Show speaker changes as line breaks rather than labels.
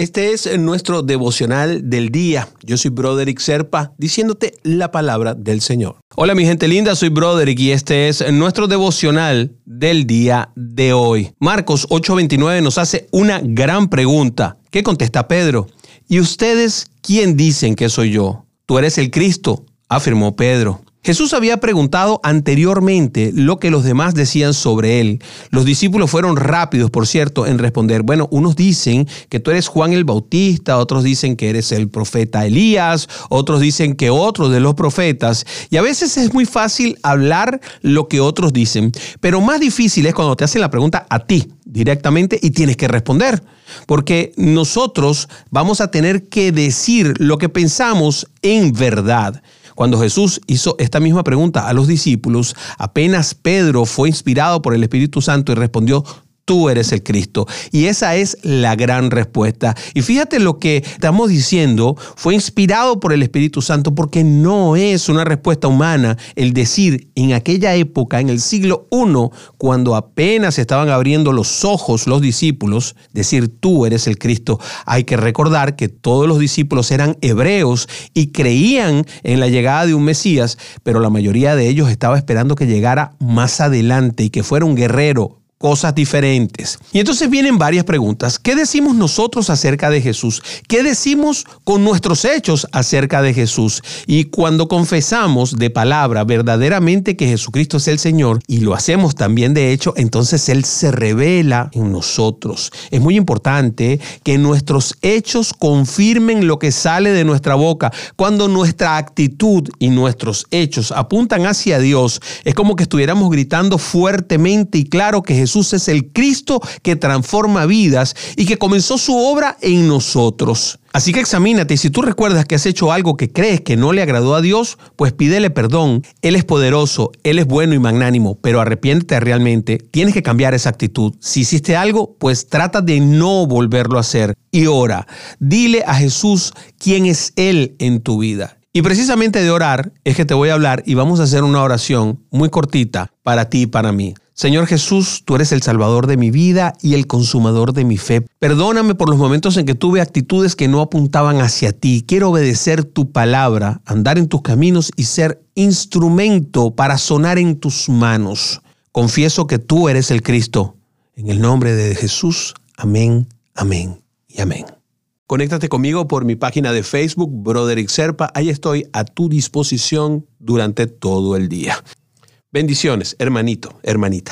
Este es nuestro devocional del día. Yo soy Broderick Serpa, diciéndote la palabra del Señor. Hola mi gente linda, soy Broderick y este es nuestro devocional del día de hoy. Marcos 8:29 nos hace una gran pregunta. ¿Qué contesta Pedro? ¿Y ustedes quién dicen que soy yo? Tú eres el Cristo, afirmó Pedro. Jesús había preguntado anteriormente lo que los demás decían sobre él. Los discípulos fueron rápidos, por cierto, en responder. Bueno, unos dicen que tú eres Juan el Bautista, otros dicen que eres el profeta Elías, otros dicen que otro de los profetas. Y a veces es muy fácil hablar lo que otros dicen, pero más difícil es cuando te hacen la pregunta a ti directamente y tienes que responder. Porque nosotros vamos a tener que decir lo que pensamos en verdad. Cuando Jesús hizo esta misma pregunta a los discípulos, apenas Pedro fue inspirado por el Espíritu Santo y respondió, tú eres el Cristo. Y esa es la gran respuesta. Y fíjate lo que estamos diciendo, fue inspirado por el Espíritu Santo porque no es una respuesta humana el decir en aquella época, en el siglo I, cuando apenas estaban abriendo los ojos los discípulos, decir tú eres el Cristo. Hay que recordar que todos los discípulos eran hebreos y creían en la llegada de un Mesías, pero la mayoría de ellos estaba esperando que llegara más adelante y que fuera un guerrero, cosas diferentes. Y entonces vienen varias preguntas. ¿Qué decimos nosotros acerca de Jesús? ¿Qué decimos con nuestros hechos acerca de Jesús? Y cuando confesamos de palabra verdaderamente que Jesucristo es el Señor y lo hacemos también de hecho, entonces Él se revela en nosotros. Es muy importante que nuestros hechos confirmen lo que sale de nuestra boca. Cuando nuestra actitud y nuestros hechos apuntan hacia Dios, es como que estuviéramos gritando fuertemente y claro que Jesús Jesús es el Cristo que transforma vidas y que comenzó su obra en nosotros. Así que examínate y si tú recuerdas que has hecho algo que crees que no le agradó a Dios, pues pídele perdón. Él es poderoso, Él es bueno y magnánimo, pero arrepiéntete realmente. Tienes que cambiar esa actitud. Si hiciste algo, pues trata de no volverlo a hacer. Y ora, dile a Jesús quién es Él en tu vida. Y precisamente de orar es que te voy a hablar y vamos a hacer una oración muy cortita para ti y para mí. Señor Jesús, tú eres el salvador de mi vida y el consumador de mi fe. Perdóname por los momentos en que tuve actitudes que no apuntaban hacia ti. Quiero obedecer tu palabra, andar en tus caminos y ser instrumento para sonar en tus manos. Confieso que tú eres el Cristo. En el nombre de Jesús, amén, amén y amén. Conéctate conmigo por mi página de Facebook, Broderick Serpa. Ahí estoy a tu disposición durante todo el día. Bendiciones, hermanito, hermanita.